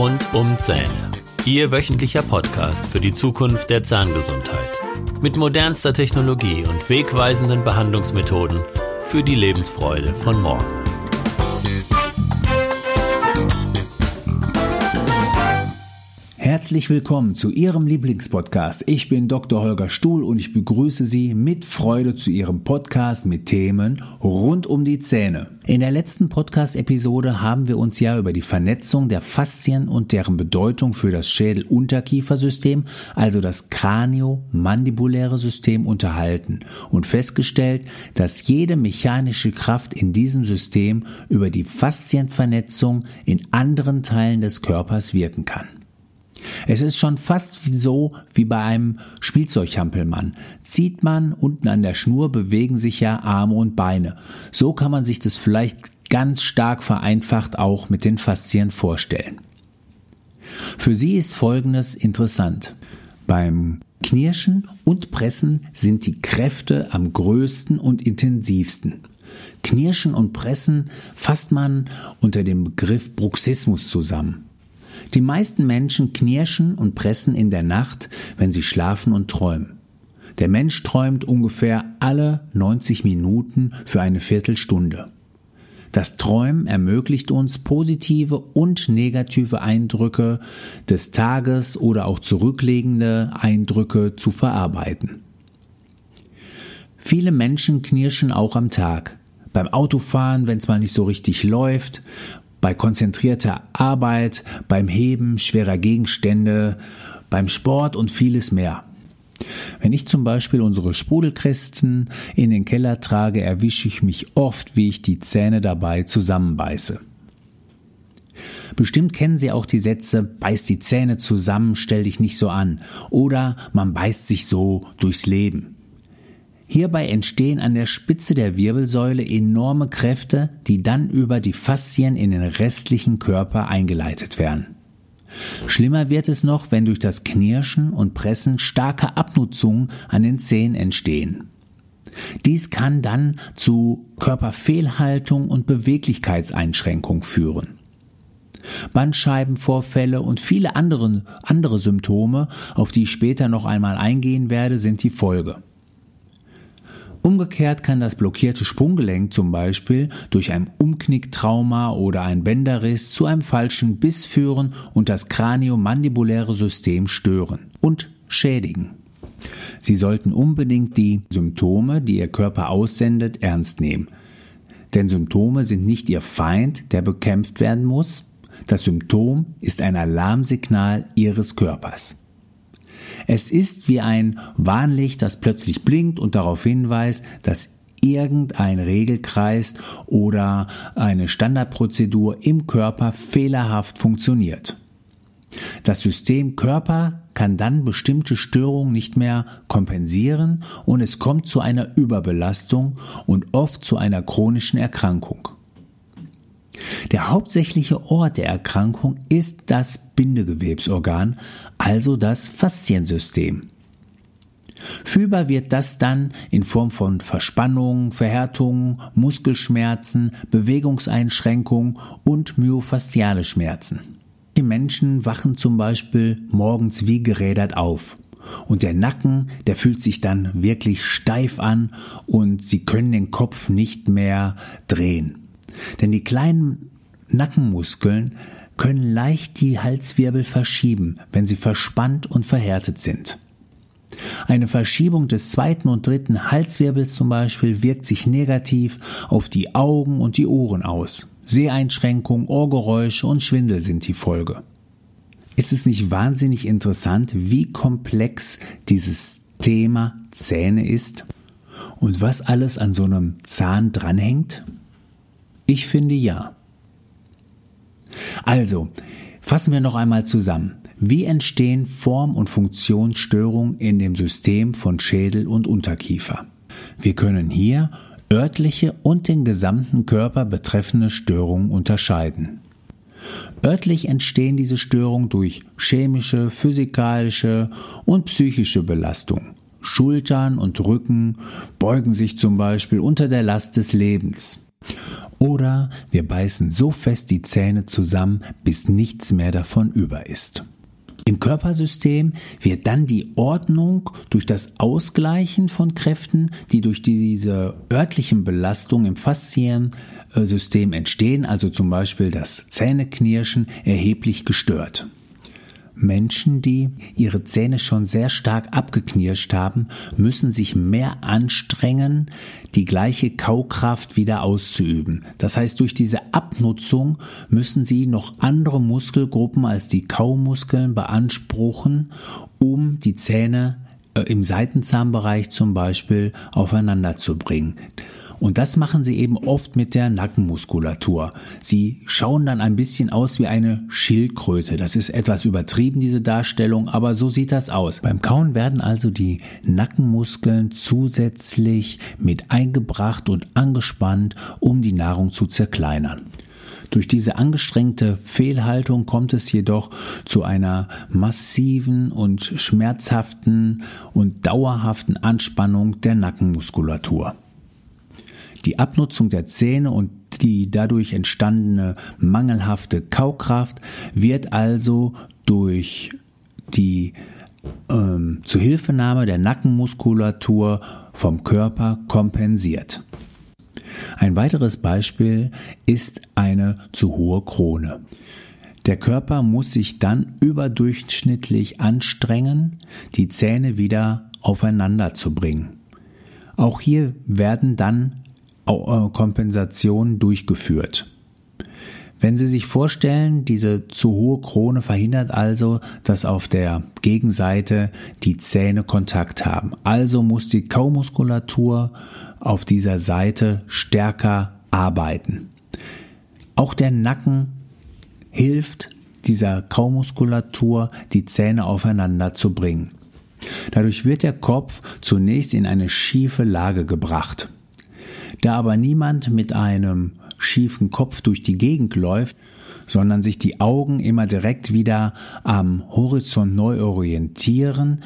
Rund um Zähne. Ihr wöchentlicher Podcast für die Zukunft der Zahngesundheit. Mit modernster Technologie und wegweisenden Behandlungsmethoden für die Lebensfreude von morgen. Herzlich willkommen zu Ihrem Lieblingspodcast. Ich bin Dr. Holger Stuhl und ich begrüße Sie mit Freude zu Ihrem Podcast mit Themen rund um die Zähne. In der letzten Podcast-Episode haben wir uns ja über die Vernetzung der Faszien und deren Bedeutung für das Schädel-Unterkiefersystem, also das Kranio-mandibuläre System unterhalten und festgestellt, dass jede mechanische Kraft in diesem System über die Faszienvernetzung in anderen Teilen des Körpers wirken kann. Es ist schon fast so wie bei einem Spielzeughampelmann. Zieht man unten an der Schnur, bewegen sich ja Arme und Beine. So kann man sich das vielleicht ganz stark vereinfacht auch mit den Faszien vorstellen. Für sie ist Folgendes interessant. Beim Knirschen und Pressen sind die Kräfte am größten und intensivsten. Knirschen und Pressen fasst man unter dem Begriff Bruxismus zusammen. Die meisten Menschen knirschen und pressen in der Nacht, wenn sie schlafen und träumen. Der Mensch träumt ungefähr alle 90 Minuten für eine Viertelstunde. Das Träumen ermöglicht uns positive und negative Eindrücke des Tages oder auch zurücklegende Eindrücke zu verarbeiten. Viele Menschen knirschen auch am Tag. Beim Autofahren, wenn es mal nicht so richtig läuft, bei konzentrierter Arbeit, beim Heben schwerer Gegenstände, beim Sport und vieles mehr. Wenn ich zum Beispiel unsere Sprudelkästen in den Keller trage, erwische ich mich oft, wie ich die Zähne dabei zusammenbeiße. Bestimmt kennen Sie auch die Sätze, beiß die Zähne zusammen, stell dich nicht so an oder man beißt sich so durchs Leben. Hierbei entstehen an der Spitze der Wirbelsäule enorme Kräfte, die dann über die Faszien in den restlichen Körper eingeleitet werden. Schlimmer wird es noch, wenn durch das Knirschen und Pressen starke Abnutzungen an den Zähnen entstehen. Dies kann dann zu Körperfehlhaltung und Beweglichkeitseinschränkung führen. Bandscheibenvorfälle und viele andere, andere Symptome, auf die ich später noch einmal eingehen werde, sind die Folge. Umgekehrt kann das blockierte Sprunggelenk zum Beispiel durch ein Umknicktrauma oder ein Bänderriss zu einem falschen Biss führen und das kraniomandibuläre System stören und schädigen. Sie sollten unbedingt die Symptome, die Ihr Körper aussendet, ernst nehmen. Denn Symptome sind nicht Ihr Feind, der bekämpft werden muss. Das Symptom ist ein Alarmsignal Ihres Körpers. Es ist wie ein Warnlicht, das plötzlich blinkt und darauf hinweist, dass irgendein Regelkreis oder eine Standardprozedur im Körper fehlerhaft funktioniert. Das System Körper kann dann bestimmte Störungen nicht mehr kompensieren und es kommt zu einer Überbelastung und oft zu einer chronischen Erkrankung. Der hauptsächliche Ort der Erkrankung ist das Bindegewebsorgan, also das Fasziensystem. Fühlbar wird das dann in Form von Verspannungen, Verhärtungen, Muskelschmerzen, Bewegungseinschränkungen und myofasziale Schmerzen. Die Menschen wachen zum Beispiel morgens wie gerädert auf. Und der Nacken, der fühlt sich dann wirklich steif an und sie können den Kopf nicht mehr drehen. Denn die kleinen Nackenmuskeln können leicht die Halswirbel verschieben, wenn sie verspannt und verhärtet sind. Eine Verschiebung des zweiten und dritten Halswirbels zum Beispiel wirkt sich negativ auf die Augen und die Ohren aus. Seheinschränkung, Ohrgeräusche und Schwindel sind die Folge. Ist es nicht wahnsinnig interessant, wie komplex dieses Thema Zähne ist und was alles an so einem Zahn dranhängt? Ich finde ja. Also, fassen wir noch einmal zusammen. Wie entstehen Form- und Funktionsstörungen in dem System von Schädel und Unterkiefer? Wir können hier örtliche und den gesamten Körper betreffende Störungen unterscheiden. Örtlich entstehen diese Störungen durch chemische, physikalische und psychische Belastung. Schultern und Rücken beugen sich zum Beispiel unter der Last des Lebens. Oder wir beißen so fest die Zähne zusammen, bis nichts mehr davon über ist. Im Körpersystem wird dann die Ordnung durch das Ausgleichen von Kräften, die durch diese örtlichen Belastungen im Fasziensystem entstehen, also zum Beispiel das Zähneknirschen, erheblich gestört. Menschen, die ihre Zähne schon sehr stark abgeknirscht haben, müssen sich mehr anstrengen, die gleiche Kaukraft wieder auszuüben. Das heißt, durch diese Abnutzung müssen sie noch andere Muskelgruppen als die Kaumuskeln beanspruchen, um die Zähne äh, im Seitenzahnbereich zum Beispiel aufeinander zu bringen. Und das machen sie eben oft mit der Nackenmuskulatur. Sie schauen dann ein bisschen aus wie eine Schildkröte. Das ist etwas übertrieben, diese Darstellung, aber so sieht das aus. Beim Kauen werden also die Nackenmuskeln zusätzlich mit eingebracht und angespannt, um die Nahrung zu zerkleinern. Durch diese angestrengte Fehlhaltung kommt es jedoch zu einer massiven und schmerzhaften und dauerhaften Anspannung der Nackenmuskulatur. Die Abnutzung der Zähne und die dadurch entstandene mangelhafte Kaukraft wird also durch die ähm, Zuhilfenahme der Nackenmuskulatur vom Körper kompensiert. Ein weiteres Beispiel ist eine zu hohe Krone. Der Körper muss sich dann überdurchschnittlich anstrengen, die Zähne wieder aufeinander zu bringen. Auch hier werden dann Kompensation durchgeführt. Wenn Sie sich vorstellen, diese zu hohe Krone verhindert also, dass auf der Gegenseite die Zähne Kontakt haben. Also muss die Kaumuskulatur auf dieser Seite stärker arbeiten. Auch der Nacken hilft dieser Kaumuskulatur, die Zähne aufeinander zu bringen. Dadurch wird der Kopf zunächst in eine schiefe Lage gebracht. Da aber niemand mit einem schiefen Kopf durch die Gegend läuft, sondern sich die Augen immer direkt wieder am Horizont neu orientieren,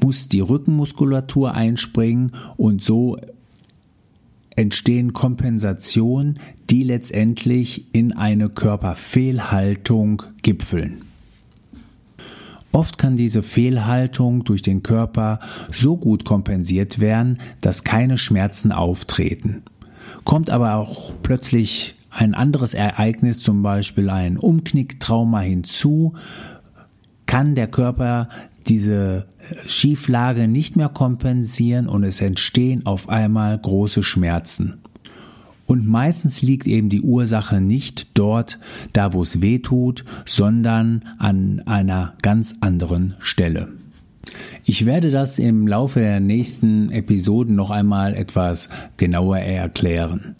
muss die Rückenmuskulatur einspringen und so entstehen Kompensationen, die letztendlich in eine Körperfehlhaltung gipfeln. Oft kann diese Fehlhaltung durch den Körper so gut kompensiert werden, dass keine Schmerzen auftreten. Kommt aber auch plötzlich ein anderes Ereignis, zum Beispiel ein Umknicktrauma hinzu, kann der Körper diese Schieflage nicht mehr kompensieren und es entstehen auf einmal große Schmerzen. Und meistens liegt eben die Ursache nicht dort, da wo es weh tut, sondern an einer ganz anderen Stelle. Ich werde das im Laufe der nächsten Episoden noch einmal etwas genauer erklären.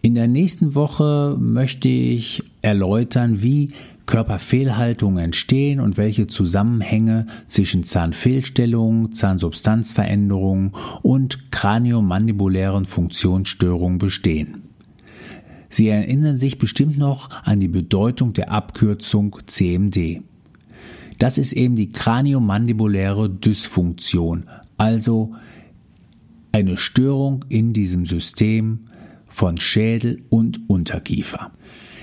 In der nächsten Woche möchte ich erläutern, wie Körperfehlhaltungen entstehen und welche Zusammenhänge zwischen Zahnfehlstellungen, Zahnsubstanzveränderungen und kraniomandibulären Funktionsstörungen bestehen. Sie erinnern sich bestimmt noch an die Bedeutung der Abkürzung CMD. Das ist eben die kraniomandibuläre Dysfunktion, also eine Störung in diesem System von Schädel und Unterkiefer.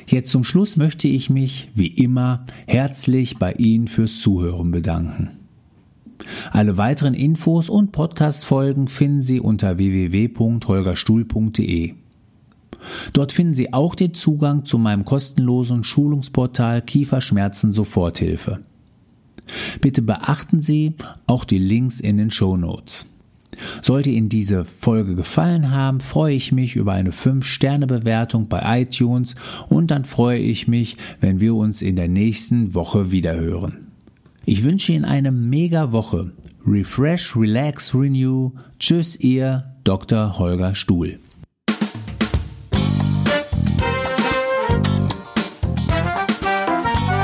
Jetzt zum Schluss möchte ich mich, wie immer, herzlich bei Ihnen fürs Zuhören bedanken. Alle weiteren Infos und Podcast-Folgen finden Sie unter www.holgerstuhl.de. Dort finden Sie auch den Zugang zu meinem kostenlosen Schulungsportal Kieferschmerzen Soforthilfe. Bitte beachten Sie auch die Links in den Show Notes. Sollte Ihnen diese Folge gefallen haben, freue ich mich über eine 5-Sterne-Bewertung bei iTunes und dann freue ich mich, wenn wir uns in der nächsten Woche wiederhören. Ich wünsche Ihnen eine mega Woche. Refresh, relax, renew. Tschüss, Ihr Dr. Holger Stuhl.